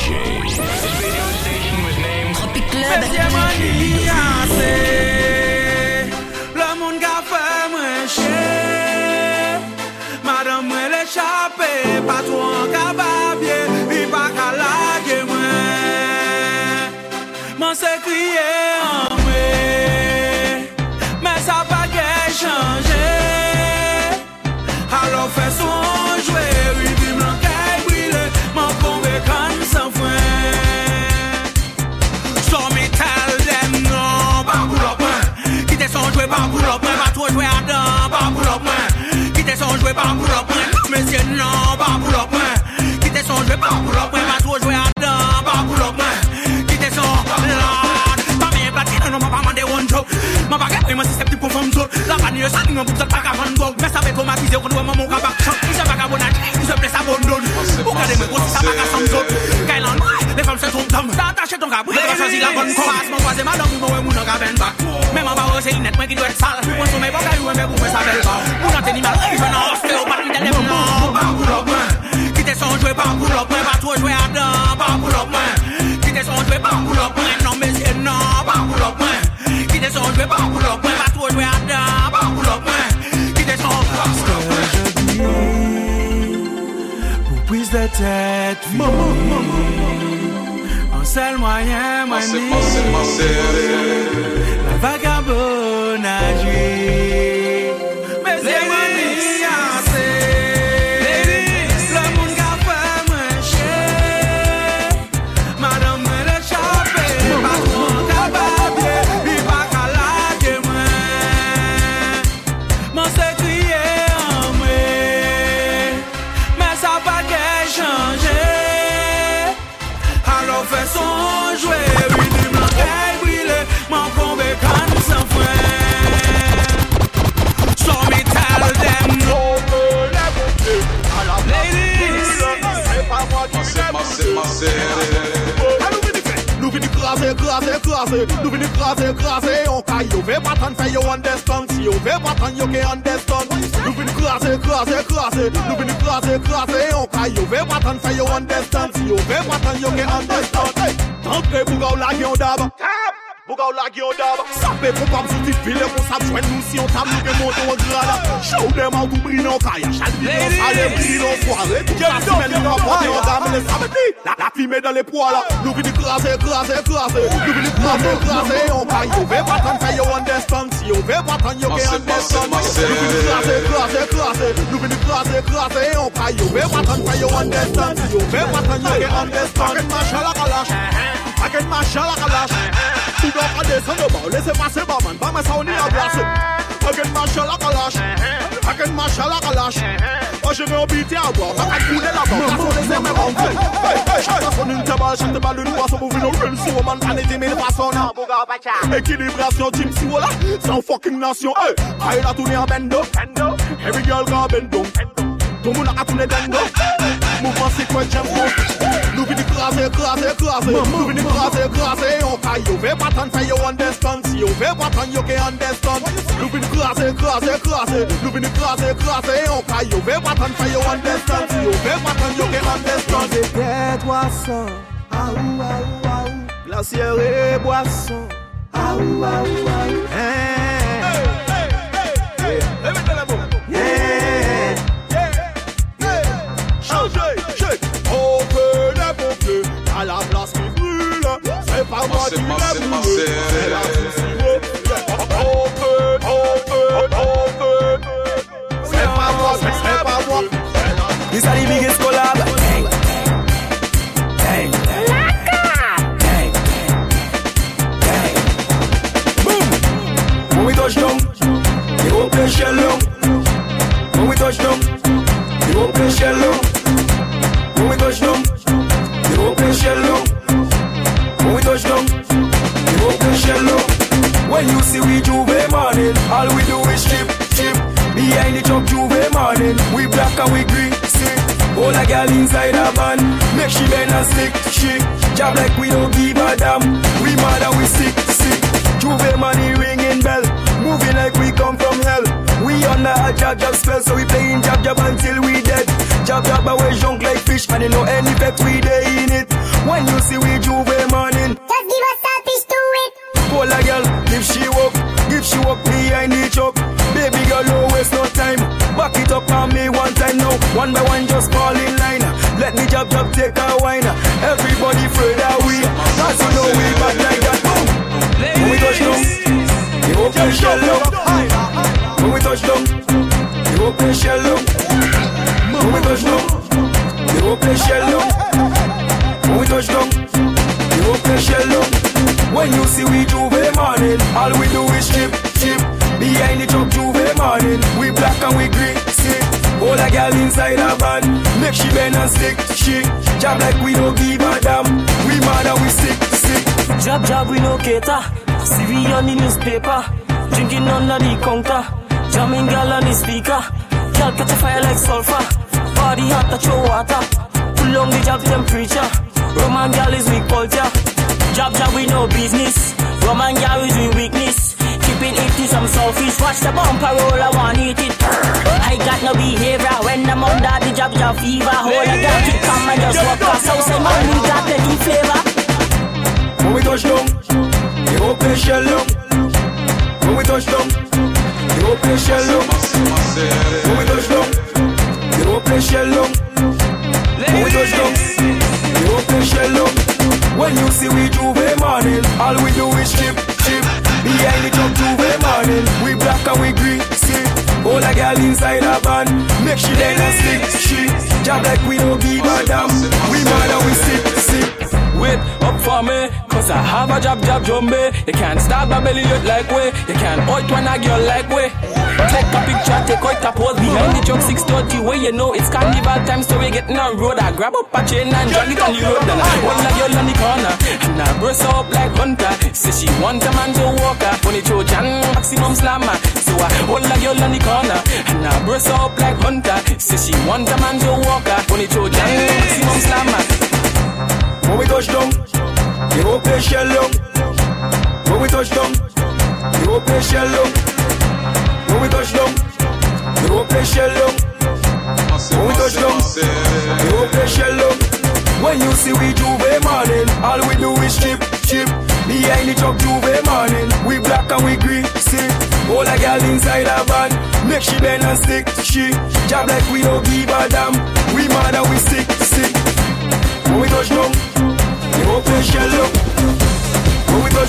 DJ. jwe pa pou lopwen Mesye nan, pa pou lopwen Kite son jwe pa pou lopwen Baso jwe adan, pa pou lopwen Kite son, lan Pa men plati nan, man pa mande one joke. Man pa gen preman si septi pou fom zot La pa ni yo sa, ni yon pou zot pa ka van gog Mè sa ve tomatize, kon wè man moun ka bak chok Mè se pa ka bonaj, mè se ple sa bon don Ou gade mè kote sa pa ka som zot Kailan mè, le fam se tom tom Sa atache ton kabri, mè pa chansi la bon kom Pas mè kwaze madan, mè wè moun an ka ven bak Mè man ba wè se inet, mè ki dwe sal Mè son mè bokay, mè mè pou mè sa bel bak Mè nan teni mal, mè nan os Kite son jwe pa pou lop mwen Pa tro jwe adan, pa pou lop mwen Kite son pa pou lop mwen Pour prise de tête, Un seul moyen, moi Masse, alors fais son jouet, oui, du blanc qu'elle brille, m'en combe comme sans frein. So me tell them no, ladies. Masse, masse, masse. Nou vini krasè, krasè, krasè Nou vini krasè, krasè On ka yo ve patan fè yo understand Si yo ve patan yo ke understand Nou vini krasè, krasè, krasè Nou vini krasè, krasè On ka yo ve patan fè yo understand Si yo ve patan yo ke understand Hey, Tantre bouga ou lage yon dab Bouga ou lage yon dab Sape pou pam sou tit vile Pou sap jwen nou si yon tam nou ke monte ou grada Show dem out ou brin nou kaya Chal brin nou sale, brin nou foare Tout la simen nou kapote yon dam Le sape di, la, la fime dans les poils Nou vini krasè, krasè, krasè Nou vini krasè, krasè On ka yo ve patan fè yo understand Si yo ve patan yo ke Masse, understand masse, masse. Nou vini krasè, krasè, krasè Nou vini krasè, krasè On ka yo. Ve patan fè yo understand Si yo ve patan yo ke understand Paket machan la kalash Paket machan la kalash Tout doit pas descendre bas. Laissez passer bas man. Pas me ça on est en place Paket machan la kalash Paket machan la kalash je vais habiter à boire Pas qu'à couler là-bas. Façon des aimes rentrer Hey, hey, chaque personne une table Chaque table une boisson Pour venir real soul Man. Vanity mille façons Équilibration team si voilà. Sans fucking nation Hey, aïe la tournée en bendo. Every girl got bendo. Tout le monde a tourné bendo. Mouvement c'est quoi j'aime trop Nous vini krasé, krasé, krasé Nous vini krasé, krasé On ka yo ve patan fè yo understand. Si yo ve patan yo ke understand. Nous vini krasé, krasé, krasé Nous vini krasé, krasé On ka yo ve patan fè yo understand. Si yo ve patan yo ke understand. Des boissons, ah ou ah ou ah ou, glacière et boisson, ah ou ah ou ah ou. Hey, yeah. Changez, shake On veut les pompiers À la place qui brûle. C'est pas moi Masse, qui masse, les masse. brûle we day in it. When you see we J'ouvert morning. Just give us a piece to it. Call a girl, if she walk, if she walk behind the truck. Baby girl, no waste no time. Back it up on me one time now. One by one, just fall in line. Let me jab jab take a wine. Make she bend and stick, she Job like we don't give a damn. We mad and we sick, sick. Jab jab we no cater. See we on the newspaper. Drinking under the counter. Jamming gal on the speaker. Gal catch a fire like sulfur. Body hot touch your water. Pull on the jab temperature. Roman gal is weak culture. Jab jab we no business. Roman gal is we weakness. It to some selfish. Watch the bumper roll, I want eat it. I got no behavior when I'm under the jab jab fever. Hold a gal keep calm and just walk past. So say man we got plenty flavor. When we touch down, you open shell up. When we touch down, you open shell up. When we touch down, you open shell up. When we touch down, you open shell up. Job like we don't me, I have a job job jumbe. You can't stop my belly look like way. You can't out when a girl like way. Take a picture, take out a pose behind the truck 630 way. You know it's carnival time, so we getting on road. I grab up a chain and drag it on the road. Then I hold a girl on the corner and I burst up like Hunter. Say she want a man to walk her. Funny Trojan, maximum slammer. So I hold a girl on the corner and I burst up like Hunter. Say she want a man to walk her. Funny Trojan, maximum slammer. When we touch down, you open shell up. When we touch down, you open shell up. When we touch down, you open shell up. When we touch down, you open shell up. When you see we J'ouvert morning, all we do is chip, chip. Behind the truck J'ouvert morning, we black and we green, see. All a girl inside a van, make she bend and stick, she. Job like we don't give a damn. We mad and we sick, sick. When we touch down,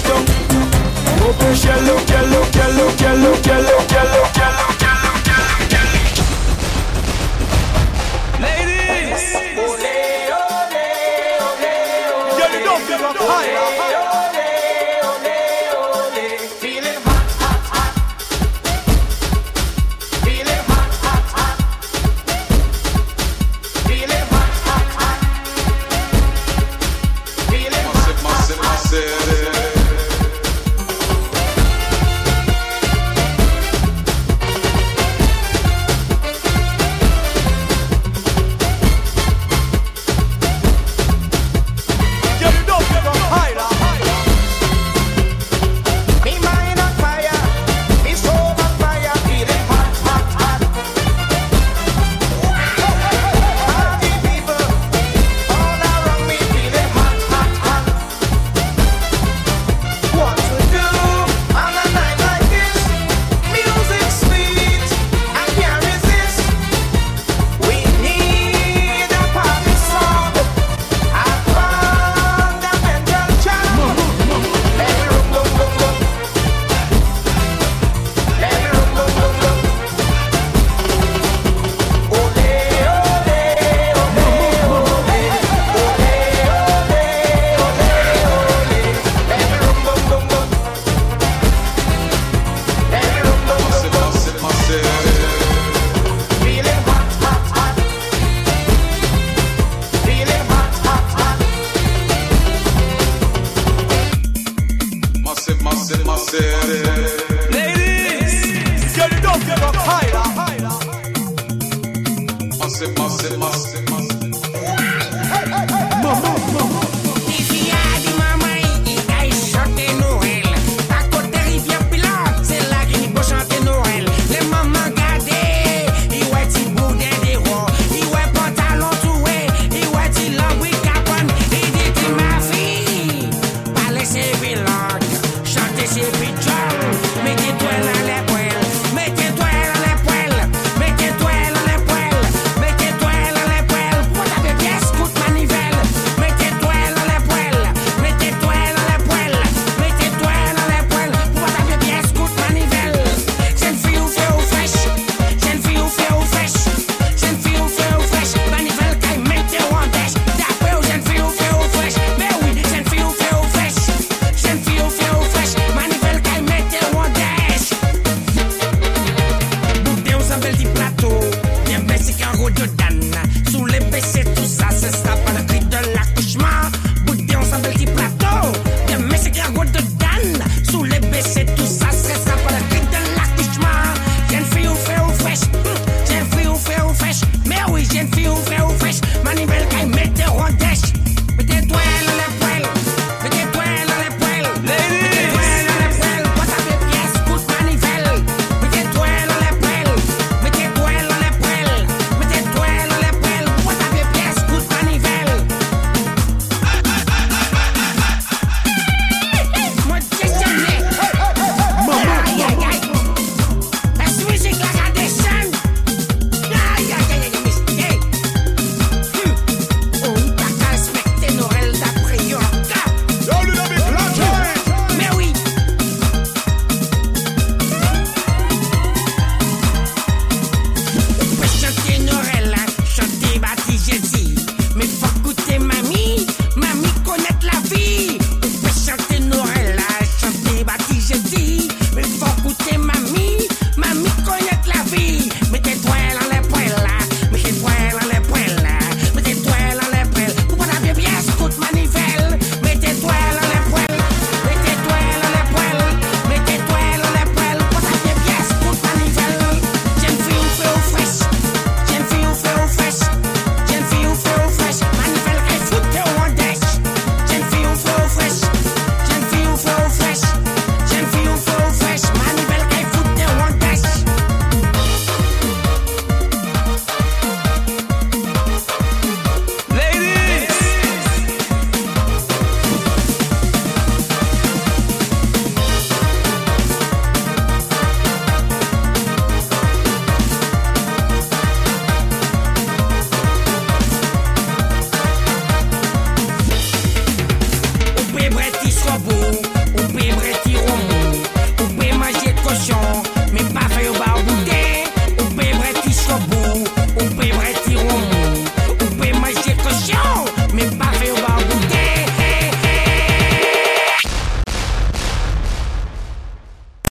don't